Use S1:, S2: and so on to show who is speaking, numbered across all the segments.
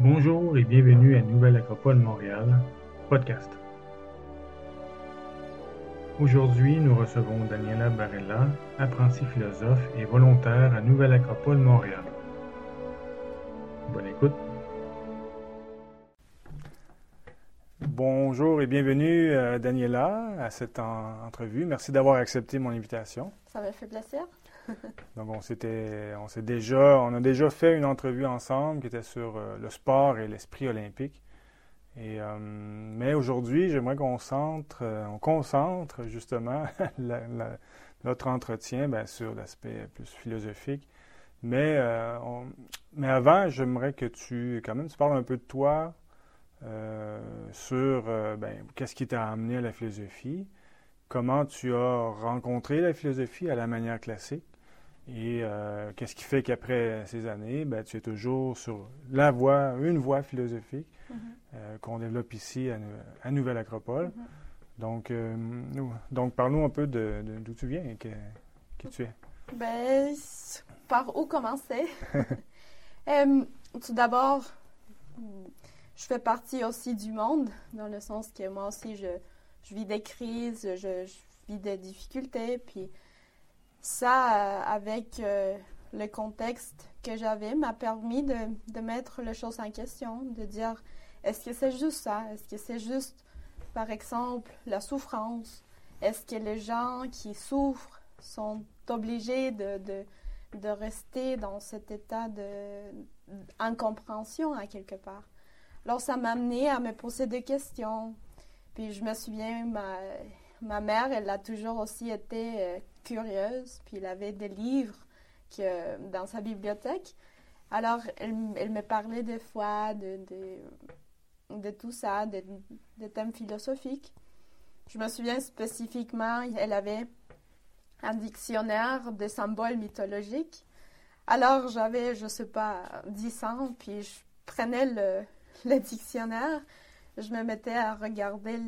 S1: Bonjour et bienvenue à Nouvelle Acropole Montréal, podcast. Aujourd'hui, nous recevons Daniela Barella, apprentie philosophe et volontaire à Nouvelle Acropole Montréal. Bonne écoute. Bonjour et bienvenue euh, Daniela à cette entrevue. Merci d'avoir accepté mon invitation.
S2: Ça m'a fait plaisir.
S1: Donc on s'était, on a déjà fait une entrevue ensemble qui était sur euh, le sport et l'esprit olympique. Euh, mais aujourd'hui, j'aimerais qu'on centre, euh, on concentre justement notre entretien sur l'aspect plus philosophique. Mais, avant, j'aimerais que tu, quand même, parles un peu de toi, sur ben, qu'est-ce qui t'a amené à la philosophie, comment tu as rencontré la philosophie à la manière classique, et euh, qu'est-ce qui fait qu'après ces années, ben, tu es toujours sur la voie, une voie philosophique mm-hmm. euh, qu'on développe ici à, Nouvelle Acropole. Mm-hmm. Donc, euh, donc parle-nous un peu de, d'où tu viens et que, qui tu es.
S2: Ben, par où commencer? tout d'abord, je fais partie aussi du monde, dans le sens que moi aussi, je, je vis des crises, je, je vis des difficultés, puis ça, euh, avec euh, le contexte que j'avais, m'a permis de, de, mettre les choses en question, de dire est-ce que c'est juste ça? Est-ce que c'est juste, par exemple, la souffrance? Est-ce que les gens qui souffrent sont obligés de, de, de rester dans cet état d'incompréhension à quelque part? Alors, ça m'a amené à me poser des questions. Puis je me souviens, ma, ma mère, elle a toujours aussi été euh, curieuse, puis elle avait des livres que, dans sa bibliothèque. Alors, elle, me parlait des fois de, tout ça, de, thèmes philosophiques. Je me souviens spécifiquement, elle avait un dictionnaire de symboles mythologiques. Alors, j'avais, je ne sais pas, 10 ans, puis je prenais le, le dictionnaire, je me mettais à regarder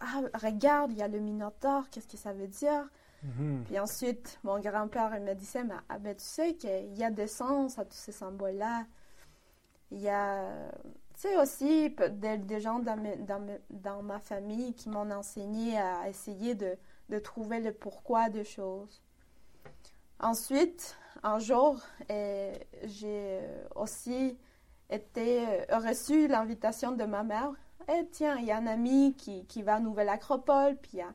S2: ah, regarde, il y a le Minotaure, qu'est-ce que ça veut dire? Mhm. Puis ensuite, mon grand-père me disait, mais, ah, ben, tu sais qu'il y a des sens à tous ces symboles-là. Il y a, tu aussi des, gens dans, ma famille qui m'ont enseigné à essayer de, de, trouver le pourquoi des choses. Ensuite, un jour, eh, j'ai aussi été, euh, reçu l'invitation de ma mère eh, tiens, il y a un ami qui, qui va à Nouvelle Acropole, puis il y a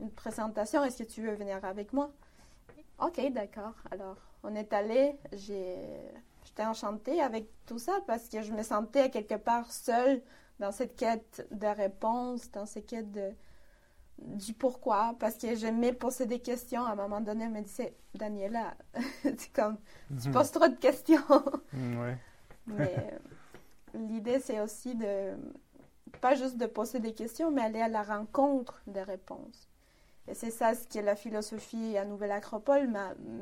S2: une présentation, est-ce que tu veux venir avec moi? OK, d'accord. Alors, on est allé, j'étais enchantée avec tout ça parce que je me sentais quelque part seule dans cette quête de réponse, dans cette quête de, du pourquoi, parce que j'aimais poser des questions. À un moment donné, elle me disait, Daniela, c'est comme, tu mhm. poses trop de questions.
S1: Mm,
S2: Mais l'idée, c'est aussi de, pas juste de poser des questions, mais aller à la rencontre des réponses. Et c'est ça ce que la philosophie à Nouvelle Acropole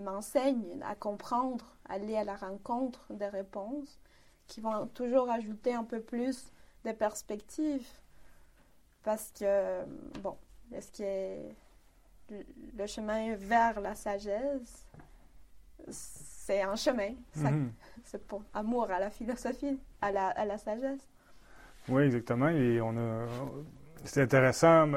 S2: m'enseigne, à comprendre, aller à la rencontre des réponses qui vont toujours ajouter un peu plus de perspectives. Parce que, bon, est-ce que le chemin vers la sagesse, c'est un chemin. Mm-hmm. C'est pour amour à la philosophie, à la, à la sagesse.
S1: Oui, exactement. Et on a. C'est intéressant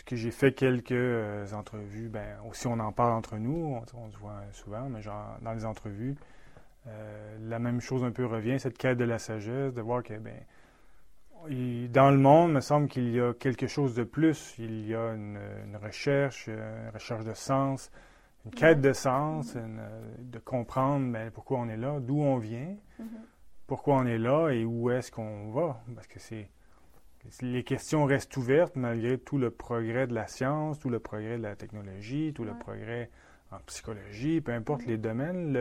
S1: parce que j'ai fait quelques euh, entrevues. Ben, aussi, on en parle entre nous. On, se voit souvent, mais genre, dans les entrevues, euh, la même chose un peu revient, cette quête de la sagesse, de voir que, ben, dans le monde, il me semble qu'il y a quelque chose de plus. Il y a une, recherche, euh, une recherche de sens, une quête de sens, de comprendre ben, pourquoi on est là, d'où on vient. Mm-hmm pourquoi on est là et où est-ce qu'on va. Parce que c'est les questions restent ouvertes malgré tout le progrès de la science, tout le progrès de la technologie, tout le progrès en psychologie, peu importe les domaines,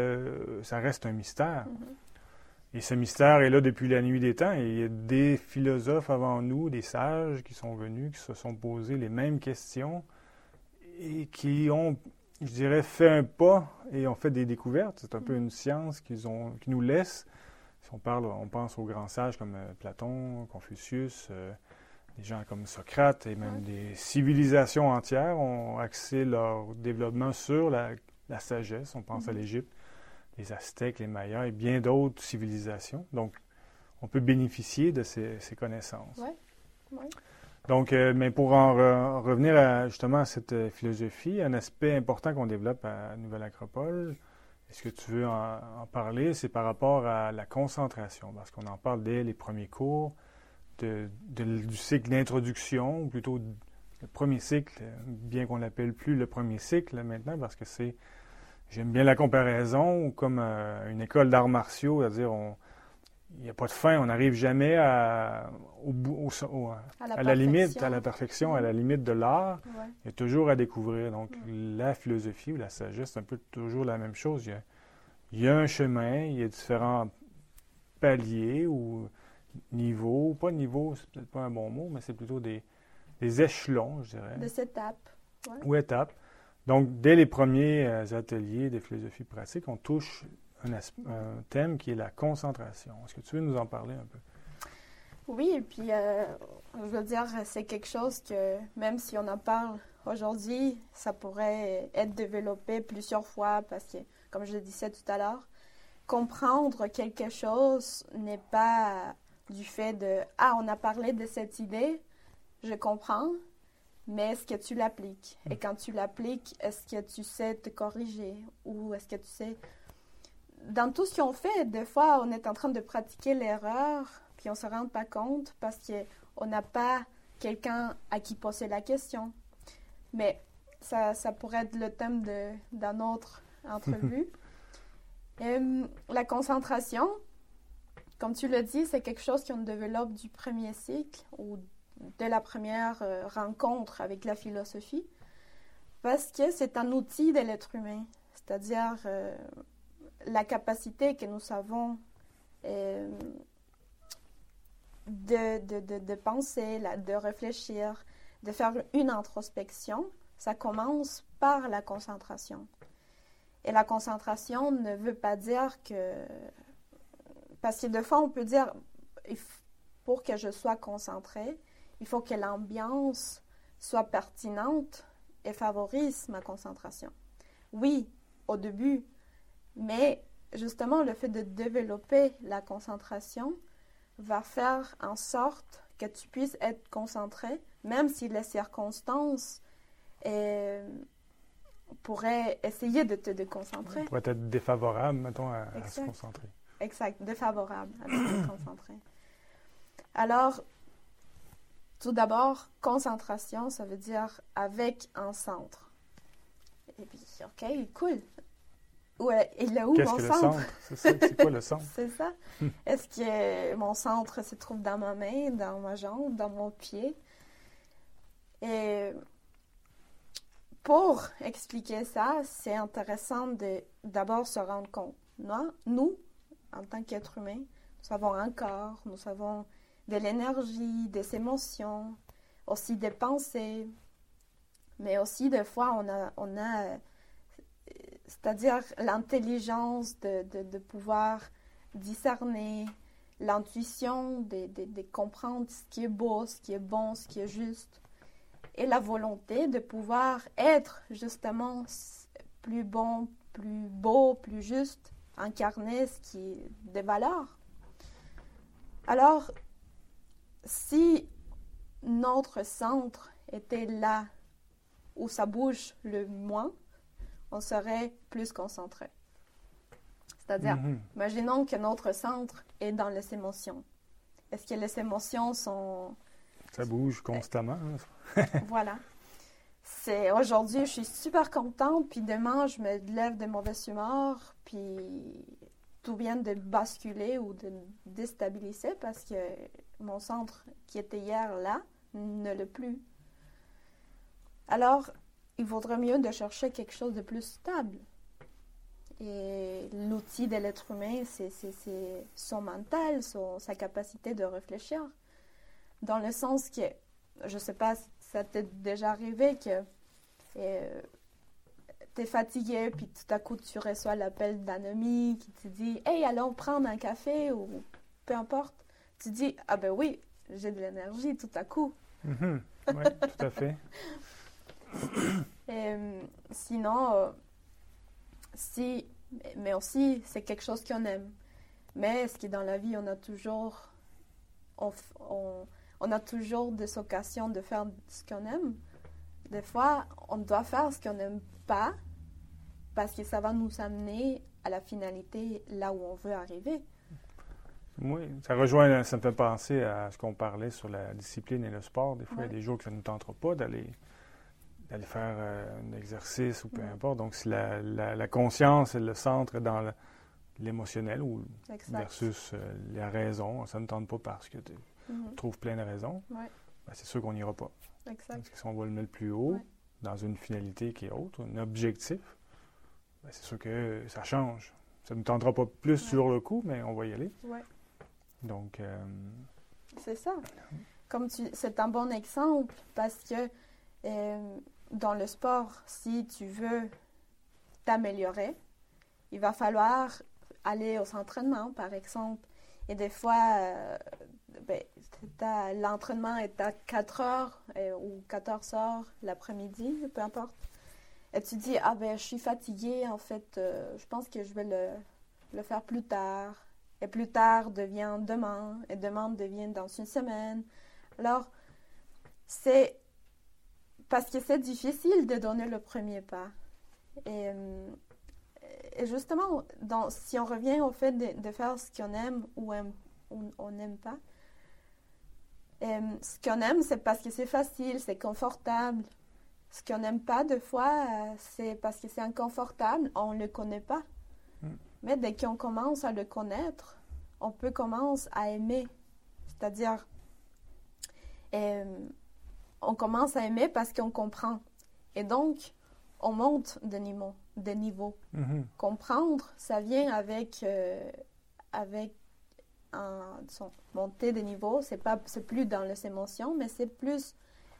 S1: ça reste un mystère. Mm-hmm. Et ce mystère est là depuis la nuit des temps. Et il y a des philosophes avant nous, des sages qui sont venus, qui se sont posés les mêmes questions et qui ont, je dirais, fait un pas et ont fait des découvertes. C'est un peu mm-hmm. une science qu'ils ont, qui nous laisse on parle, on pense aux grands sages comme euh, Platon, Confucius, euh, des gens comme Socrate et même des civilisations entières ont axé leur développement sur la, sagesse. On pense à mhm. l'Égypte, les Aztèques, les Mayas et bien d'autres civilisations. Donc, on peut bénéficier de ces, connaissances.
S2: Oui.
S1: Donc, euh, mais pour en, revenir justement à cette philosophie, un aspect important qu'on développe à Nouvelle Acropole, est-ce que tu veux en, parler, c'est par rapport à la concentration, parce qu'on en parle dès les premiers cours du cycle d'introduction, ou plutôt le premier cycle, bien qu'on l'appelle plus le premier cycle maintenant, parce que c'est, j'aime bien la comparaison, comme euh, une école d'arts martiaux, c'est-à-dire on il n'y a pas de fin, on n'arrive jamais à, au, à, la, limite, à la perfection, à la limite de l'art. Il y a toujours à découvrir. Donc, la philosophie ou la sagesse, c'est un peu toujours la même chose. Il y, a, un chemin, il y a différents paliers ou niveaux. Pas niveau, c'est peut-être pas un bon mot, mais c'est plutôt des, échelons, je dirais.
S2: Des étapes.
S1: Ou étapes. Donc, dès les premiers euh, ateliers de philosophie pratique, on touche un, thème qui est la concentration. Est-ce que tu veux nous en parler un peu?
S2: Oui, et puis euh, je veux dire, c'est quelque chose que même si on en parle aujourd'hui, ça pourrait être développé plusieurs fois parce que, comme je le disais tout à l'heure, comprendre quelque chose n'est pas du fait de Ah, on a parlé de cette idée, je comprends, mais est-ce que tu l'appliques? Et quand tu l'appliques, est-ce que tu sais te corriger ou est-ce que tu sais dans tout ce qu'on fait, des fois, on est en train de pratiquer l'erreur, puis on ne se rend pas compte parce qu'on n'a pas quelqu'un à qui poser la question. Mais ça, ça pourrait être le thème d'une autre entrevue. Euh, la concentration, comme tu le dis, c'est quelque chose qu'on développe du premier cycle ou de la première euh, rencontre avec la philosophie, parce que c'est un outil de l'être humain. C'est-à-dire, euh, la capacité que nous avons euh, de, de, de, penser, de réfléchir, de faire une introspection, ça commence par la concentration. Et la concentration ne veut pas dire que... Parce que de fois, on peut dire, pour que je sois concentré, il faut que l'ambiance soit pertinente et favorise ma concentration. Oui, au début, mais justement, le fait de développer la concentration va faire en sorte que tu puisses être concentré, même si les circonstances euh, pourraient essayer de te déconcentrer.
S1: Pourrait être défavorable, mettons, à, se concentrer.
S2: Exact, défavorable à se concentrer. Alors, tout d'abord, concentration, ça veut dire avec un centre. Et puis, OK, cool. Ouais, et là où
S1: mon
S2: que
S1: centre? C'est quoi le centre?
S2: c'est ça. Est-ce que mon centre se trouve dans ma main, dans ma jambe, dans mon pied? Et pour expliquer ça, c'est intéressant de d'abord se rendre compte. Nous, nous en tant qu'êtres humains, nous avons un corps, nous avons de l'énergie, des émotions, aussi des pensées, mais aussi des fois on a, on a c'est-à-dire l'intelligence de, de, pouvoir discerner, l'intuition de, de, comprendre ce qui est beau, ce qui est bon, ce qui est juste, et la volonté de pouvoir être justement plus bon, plus beau, plus juste, incarner ce qui est des valeurs. Alors, si notre centre était là où ça bouge le moins, on serait plus concentré. C'est-à-dire, mhm. imaginons que notre centre est dans les émotions. Est-ce que les émotions sont...
S1: Ça bouge constamment.
S2: Hein, voilà. C'est aujourd'hui, je suis super contente, puis demain, je me lève de mauvais humeur, puis tout vient de basculer ou de déstabiliser parce que mon centre qui était hier là ne l'est plus. Alors, il vaudrait mieux de chercher quelque chose de plus stable. Et l'outil de l'être humain, c'est son mental, sa capacité de réfléchir. Dans le sens que, je ne sais pas si ça t'est déjà arrivé, que euh, tu es fatigué, puis tout à coup tu reçois l'appel d'un ami qui te dit Hey, allons prendre un café ou peu importe. Tu dis Ah ben oui, j'ai de l'énergie tout à coup.
S1: Mm-hmm. Oui, tout à fait.
S2: Euh, sinon, euh, si, mais aussi, c'est quelque chose qu'on aime. Mais est-ce que dans la vie, on a toujours on, on, on a toujours des occasions de faire ce qu'on aime? Des fois, on doit faire ce qu'on n'aime pas parce que ça va nous amener à la finalité là où on veut arriver.
S1: Oui, ça rejoint, ça me fait penser à ce qu'on parlait sur la discipline et le sport. Des fois, il y a des jours que ça ne nous tentera pas d'aller d'aller faire euh, un exercice ou peu importe. Donc, si la, la, conscience est le centre dans l'émotionnel ou versus euh, la raison, ça ne tente pas parce que tu mm-hmm. trouves plein de raisons, ben, c'est sûr qu'on n'ira pas. Parce que si on va le mettre plus haut, dans une finalité qui est autre, un objectif, ben, c'est sûr que ça change. Ça ne nous tentera pas plus sur le coup, mais on va y aller. Donc. Euh,
S2: c'est ça. Comme tu, c'est un bon exemple parce que euh, dans le sport, si tu veux t'améliorer, il va falloir aller aux entraînements, par exemple. Et des fois, euh, ben, l'entraînement est à 4 heures ou 14 heures l'après-midi, peu importe. Et tu dis, ah ben, je suis fatiguée, en fait, je pense que je vais le, le faire plus tard et plus tard devient demain, et demain devient dans une semaine. Alors, c'est parce que c'est difficile de donner le premier pas. Et, euh, justement, dans, si on revient au fait de, faire ce qu'on aime ou on n'aime pas, euh, ce qu'on aime, c'est parce que c'est facile, c'est confortable. Ce qu'on n'aime pas, de fois, euh, c'est parce que c'est inconfortable, on ne le connaît pas. Mais dès qu'on commence à le connaître, on peut commencer à aimer. C'est-à-dire, euh, on commence à aimer parce qu'on comprend. Et donc, on monte de niveau. De niveau. Mm-hmm. Comprendre, ça vient avec, euh, avec un, disons, monter de niveau. C'est pas, c'est plus dans les émotions, mais c'est plus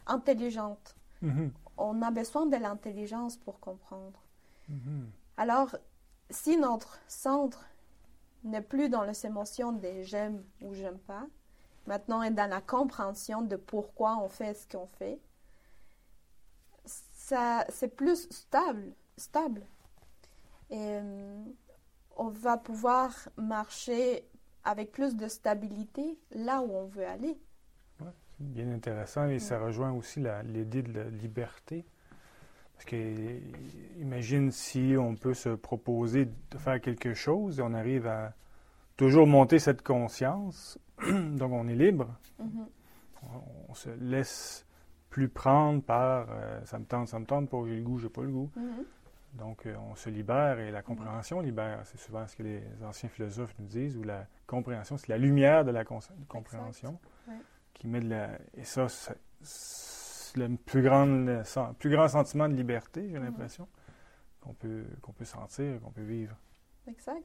S2: intelligente. Mm-hmm. On a besoin de l'intelligence pour comprendre. Mm-hmm. Alors, si notre centre n'est plus dans les émotions des j'aime ou j'aime pas, maintenant est dans la compréhension de pourquoi on fait ce qu'on fait, ça, c'est plus stable, stable. Et euh, on va pouvoir marcher avec plus de stabilité là où on veut aller.
S1: Ouais, c'est bien intéressant et ça rejoint aussi l'idée de la liberté. Parce que, imagine si on peut se proposer de faire quelque chose et on arrive à toujours monter cette conscience, donc on est libre. Mm-hmm. on, se laisse plus prendre par euh, ça me tente, ça me tente pas, j'ai le goût, j'ai pas le goût. Mm-hmm. Donc euh, on se libère et la compréhension libère. C'est souvent ce que les anciens philosophes nous disent, où la compréhension, c'est la lumière de la compréhension qui met de la. Et ça, le plus grand, plus grand sentiment de liberté, j'ai l'impression, qu'on peut, qu'on peut sentir, qu'on peut vivre.
S2: Exact.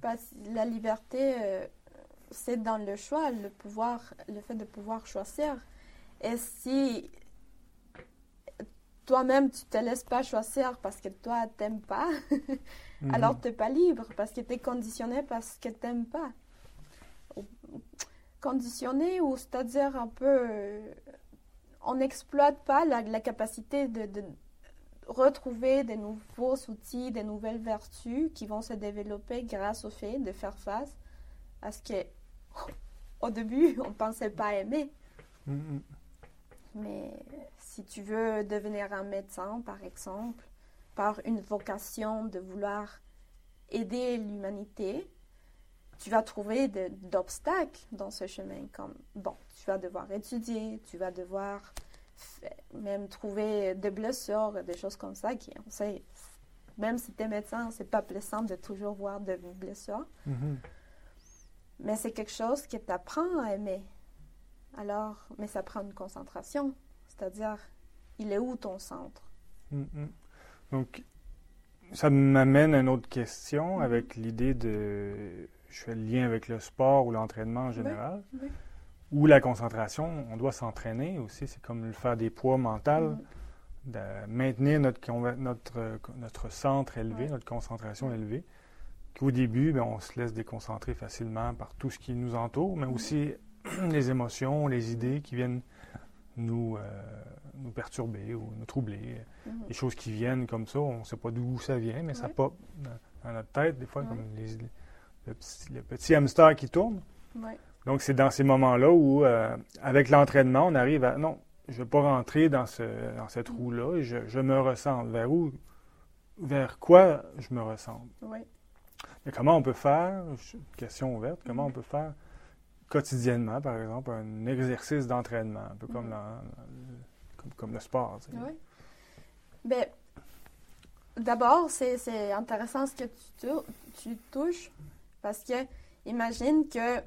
S2: Parce la liberté, euh, c'est dans le choix, le pouvoir, le fait de pouvoir choisir. Et si toi-même, tu te laisses pas choisir parce que toi, tu n'aimes pas, mhm. alors tu n'es pas libre parce que tu es conditionné parce que tu n'aimes pas. Conditionné ou c'est-à-dire un peu on n'exploite pas la, capacité de, retrouver des nouveaux outils, des nouvelles vertus qui vont se développer grâce au fait de faire face à ce que, au début, on ne pensait pas aimer. Mm-hmm. Mais si tu veux devenir un médecin, par exemple, par une vocation de vouloir aider l'humanité, tu vas trouver d'obstacles dans ce chemin, comme, bon, tu vas devoir étudier, tu vas devoir même trouver des blessures, des choses comme ça, qui, on sait, même si tu es médecin, c'est pas plaisant de toujours voir des blessures. Mm-hmm. Mais c'est quelque chose qui t'apprend à aimer. Alors, mais ça prend une concentration. C'est-à-dire, il est où ton centre?
S1: Mm-hmm. Donc, ça m'amène à une autre question mm-hmm. avec l'idée de je fais le lien avec le sport ou l'entraînement en général, ou la concentration. On doit s'entraîner aussi. C'est comme le faire des poids mentaux, mm-hmm. de maintenir notre, notre, notre centre élevé, notre concentration élevée. Qu'au début, ben, on se laisse déconcentrer facilement par tout ce qui nous entoure, mais mm-hmm. aussi les émotions, les idées qui viennent nous, euh, nous perturber ou nous troubler. Mm-hmm. Les choses qui viennent comme ça, on ne sait pas d'où ça vient, mais ça pop dans, notre tête, des fois, comme les, le petit, hamster qui tourne. Donc, c'est dans ces moments-là où, euh, avec l'entraînement, on arrive à non, je ne vais pas rentrer dans, ce, dans cette roue-là, je, je, me ressens. Vers où, vers quoi je me ressens.
S2: Oui.
S1: Mais comment on peut faire, question ouverte, comment on peut faire quotidiennement, par exemple, un exercice d'entraînement, un peu comme, comme, comme, le sport.
S2: Oui. Bien, d'abord, c'est intéressant ce que tu, tu touches parce que imagine que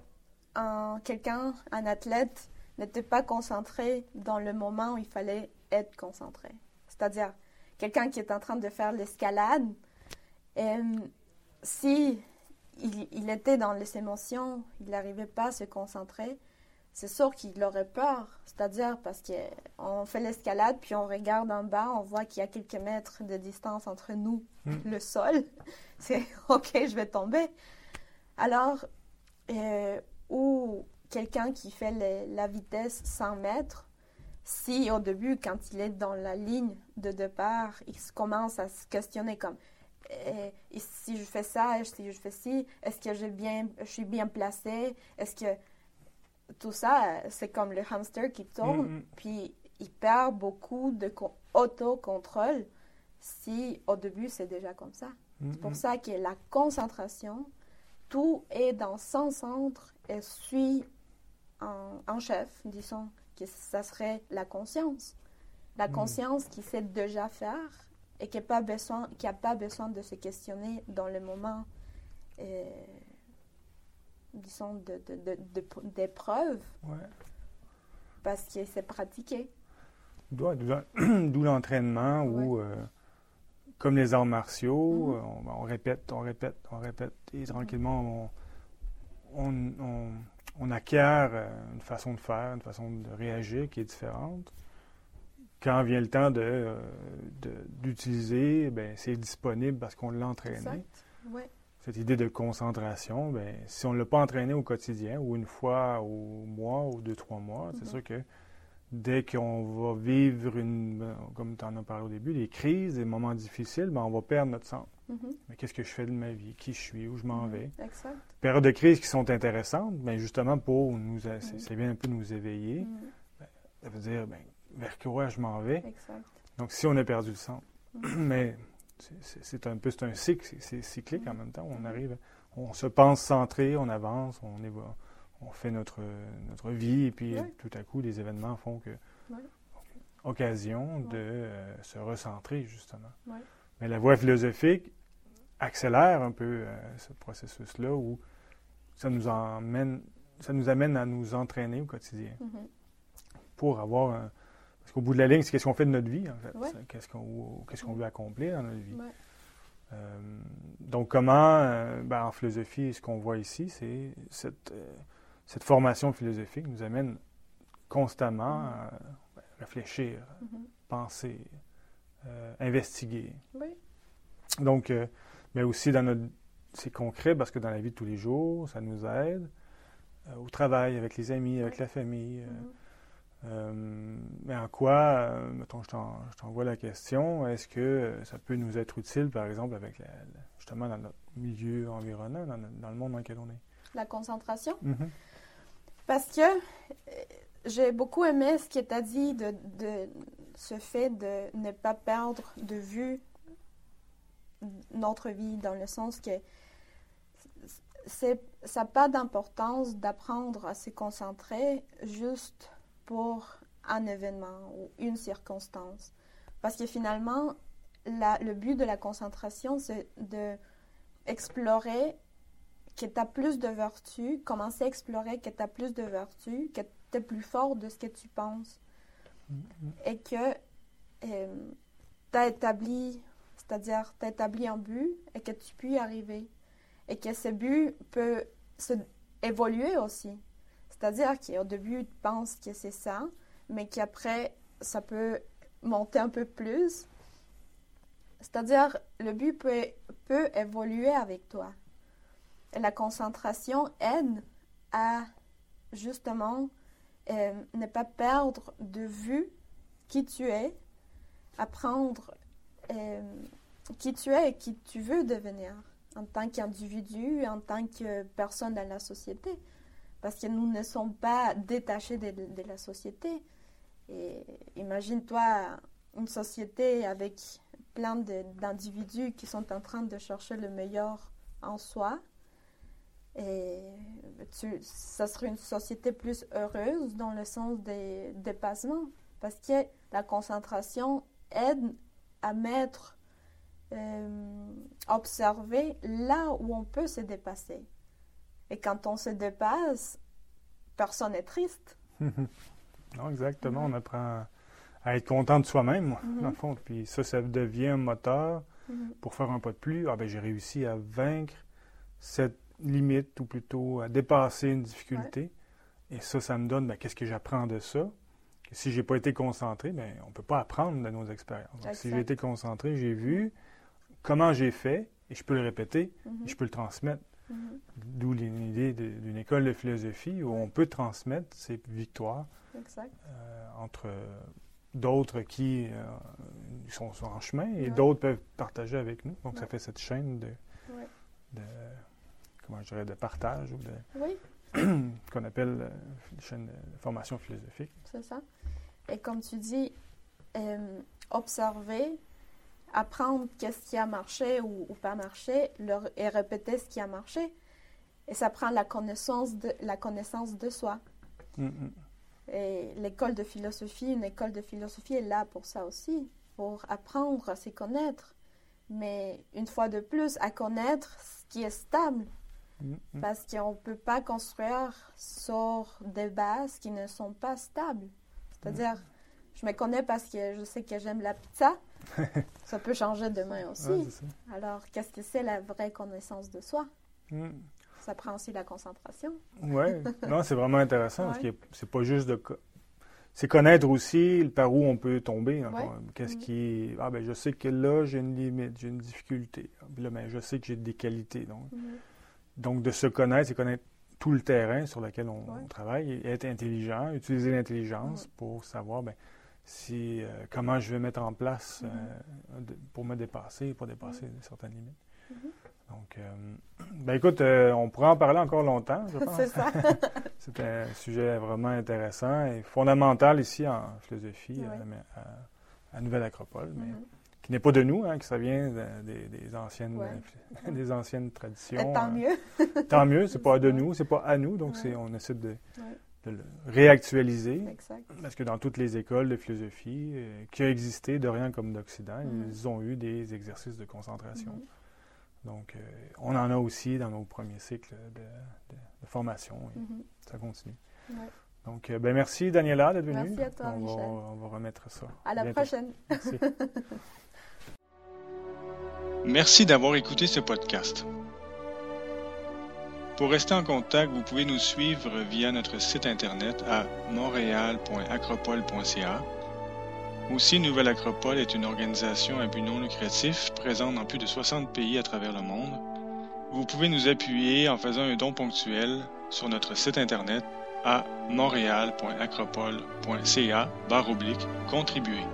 S2: quelqu'un, un athlète, n'était pas concentré dans le moment où il fallait être concentré. C'est-à-dire, quelqu'un qui est en train de faire l'escalade, euh, si il, était dans les émotions, il n'arrivait pas à se concentrer, c'est sûr qu'il aurait peur. C'est-à-dire parce qu'on fait l'escalade, puis on regarde en bas, on voit qu'il y a quelques mètres de distance entre nous, hmm. le sol. C'est OK, je vais tomber. Alors, euh, ou quelqu'un qui fait la vitesse 100 mètres, si au début, quand il est dans la ligne de départ, il commence à se questionner comme eh, si je fais ça, si je fais ci, est-ce que bien, je suis bien placé, est-ce que tout ça, c'est comme le hamster qui tourne, mm-hmm. puis il perd beaucoup de autocontrôle si au début c'est déjà comme ça. C'est pour mm-hmm. ça que la concentration, tout est dans son centre et suit en, chef, disons, que ça serait la conscience. La mm. conscience qui sait déjà faire et qui n'a pas, besoin, qui a pas besoin de se questionner dans le moment, euh, disons, d'épreuve. De, ouais. Parce que c'est pratiqué.
S1: D'où l'entraînement ou, euh, comme les arts martiaux, mm-hmm. on, répète, on répète, on répète. Et tranquillement, on, on on acquiert euh, une façon de faire, une façon de réagir qui est différente. Quand vient le temps de, euh, d'utiliser, ben, c'est disponible parce qu'on l'a entraîné. Cette idée de concentration, ben, si on ne l'a pas entraîné au quotidien, ou une fois au mois, ou deux, trois mois, c'est mm-hmm. sûr que dès qu'on va vivre, une, ben, comme tu en as parlé au début, des crises, des moments difficiles, ben, on va perdre notre centre. Mm-hmm. Mais qu'est-ce que je fais de ma vie? Qui je suis? Où je m'en mm-hmm. vais?
S2: Exact.
S1: Périodes de crise qui sont intéressantes, mais justement pour nous, c'est bien un peu nous éveiller. Ben, ça veut dire, ben, vers quoi je m'en vais?
S2: Exact.
S1: Donc, si on a perdu le centre, mais c'est un peu c'est un cycle, c'est cyclique en même temps. On arrive, on se pense centré, on avance, on évolue on fait notre, notre vie et puis tout à coup, les événements font que. Occasion de euh, se recentrer, justement. Mais la voie philosophique accélère un peu euh, ce processus-là où ça nous, emmène, ça nous amène à nous entraîner au quotidien mm-hmm. pour avoir un. Parce qu'au bout de la ligne, c'est qu'est-ce qu'on fait de notre vie, en fait. Qu'est-ce qu'on qu'est-ce qu'on veut accomplir dans notre vie. Euh, donc, comment, ben, en philosophie, ce qu'on voit ici, c'est cette cette formation philosophique nous amène constamment mm. à ben, réfléchir, mm-hmm. penser, euh, investiguer.
S2: Oui.
S1: Donc, euh, mais aussi dans notre. C'est concret parce que dans la vie de tous les jours, ça nous aide. Euh, au travail, avec les amis, avec la famille. Mm-hmm. mais en quoi, mettons, je t'envoie la question, est-ce que ça peut nous être utile, par exemple, avec justement dans notre milieu environnant, dans, le monde dans lequel on est?
S2: La concentration? Parce que euh, j'ai beaucoup aimé ce que tu dit de, ce fait de ne pas perdre de vue notre vie, dans le sens que ça n'a pas d'importance d'apprendre à se concentrer juste pour un événement ou une circonstance. Parce que finalement, le but de la concentration, c'est d'explorer que tu as plus de vertus, commencer à explorer que tu as plus de vertus, que tu es plus fort de ce que tu penses. Mm-hmm. Et que euh, tu as établi, c'est-à-dire tu établi un but et que tu peux y arriver. Et que ce but peut se évoluer aussi. C'est-à-dire qu'au début, tu penses que c'est ça, mais qu'après, ça peut monter un peu plus. C'est-à-dire, le but peut, peut évoluer avec toi la concentration aide à justement euh, ne pas perdre de vue qui tu es, apprendre euh, qui tu es et qui tu veux devenir en tant qu'individu, en tant que personne dans la société. parce que nous ne sommes pas détachés de, la société. Et imagine-toi une société avec plein d'individus qui sont en train de chercher le meilleur en soi. Et tu, ça serait une société plus heureuse dans le sens des dépassements, parce que la concentration aide à mettre, euh, observer là où on peut se dépasser. Et quand on se dépasse, personne n'est triste.
S1: non, exactement. On apprend à être content de soi-même, dans le fond. Puis ça, ça devient un moteur pour faire un pas de plus. Ah ben j'ai réussi à vaincre cette limite, ou plutôt à dépasser une difficulté. Et ça, ça me donne, ben, qu'est-ce que j'apprends de ça? Que si j'ai pas été concentré, ben, on peut pas apprendre de nos expériences. Donc, si j'ai été concentré, j'ai vu comment j'ai fait, et je peux le répéter, et je peux le transmettre. D'où l'idée d'une école de philosophie où on peut transmettre ces victoires euh, entre d'autres qui euh, sont, en chemin et d'autres peuvent partager avec nous. Donc, ça fait cette chaîne de, comment je dirais, de partage ou de qu'on appelle euh, chaîne de formation philosophique.
S2: C'est ça. Et comme tu dis, euh, observer, apprendre qu'est-ce qui a marché ou, pas marché, leur, et répéter ce qui a marché. Et ça prend la connaissance de, la connaissance de soi. Mm, mm. Et l'école de philosophie, une école de philosophie est là pour ça aussi, pour apprendre à se connaître. Mais une fois de plus, à connaître ce qui est stable. Mm-hmm. Parce qu'on ne peut pas construire sur des bases qui ne sont pas stables. C'est-à-dire, mm-hmm. je me connais parce que je sais que j'aime la pizza. ça peut changer demain aussi. Alors, qu'est-ce que c'est la vraie connaissance de soi? Mm. Ça prend aussi la concentration.
S1: Oui, non, c'est vraiment intéressant parce que c'est pas juste de. C'est connaître aussi par où on peut tomber. Qu'est-ce qui. Ah, ben, je sais que là, j'ai une limite, j'ai une difficulté. Là, ben, je sais que j'ai des qualités. Donc. Donc, de se connaître, c'est connaître tout le terrain sur lequel on, travaille et être intelligent, utiliser l'intelligence pour savoir ben, si, euh, comment je vais mettre en place mm-hmm. euh, pour me dépasser, pour dépasser certaines limites. Donc, euh, ben écoute, on pourrait en parler encore longtemps, je pense. C'est ça. C'est un sujet vraiment intéressant et fondamental ici en philosophie à, Nouvelle Acropole, mais mm-hmm. Qui n'est pas de nous, hein, qui ça vient des, anciennes, des anciennes traditions.
S2: tant mieux.
S1: tant mieux, c'est pas de nous, c'est pas à nous, donc c'est, on essaie de, le réactualiser. Exact. Parce que dans toutes les écoles de philosophie euh, qui ont existé de rien comme d'Occident, ils ont eu des exercices de concentration. Mm-hmm. Donc, euh, on en a aussi dans nos premiers cycles de, formation. Mhm. Ça continue. Donc, euh, ben merci Daniela d'être venue.
S2: Merci à toi,
S1: on
S2: Michel.
S1: Va, on va remettre ça.
S2: À la prochaine.
S1: Merci.
S3: Merci d'avoir écouté ce podcast. Pour rester en contact, vous pouvez nous suivre via notre site internet à montréal.acropole.ca aussi, Nouvelle Acropole est une organisation à but non lucratif présente dans plus de 60 pays à travers le monde. Vous pouvez nous appuyer en faisant un don ponctuel sur notre site internet à montréal.acropole.ca contribuer.